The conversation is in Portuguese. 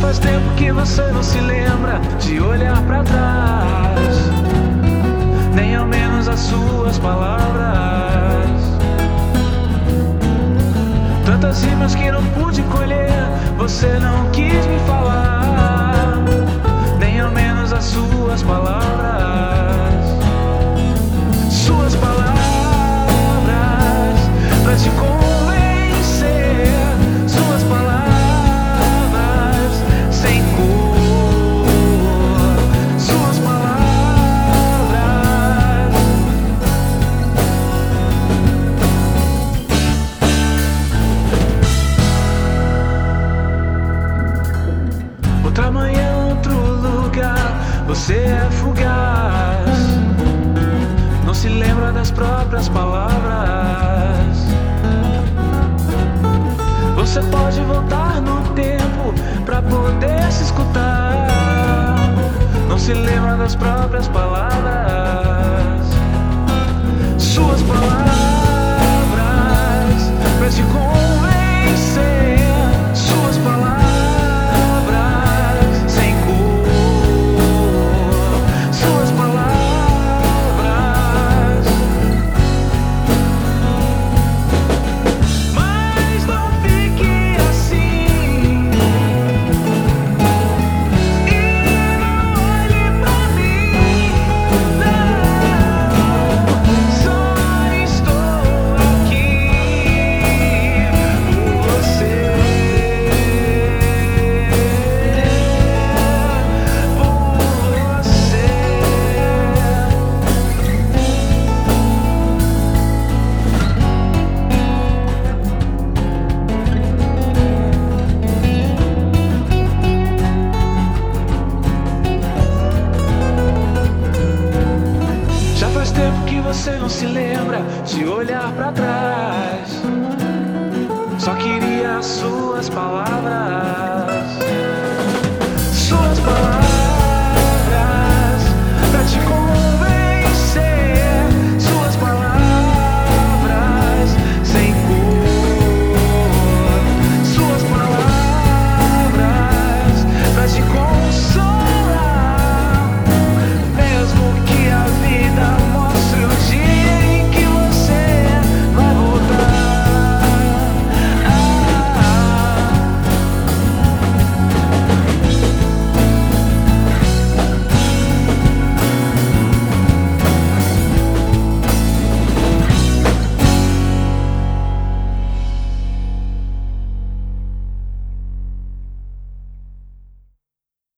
faz tempo que você não se lembra de olhar para trás, nem ao menos as suas palavras. Tantas rimas que não pude colher, você não quis me falar, nem ao menos as suas palavras. Você é fugaz. Não se lembra das próprias palavras. Você pode voltar no tempo pra poder se escutar. Não se lembra das próprias palavras. Você não se lembra de olhar pra trás.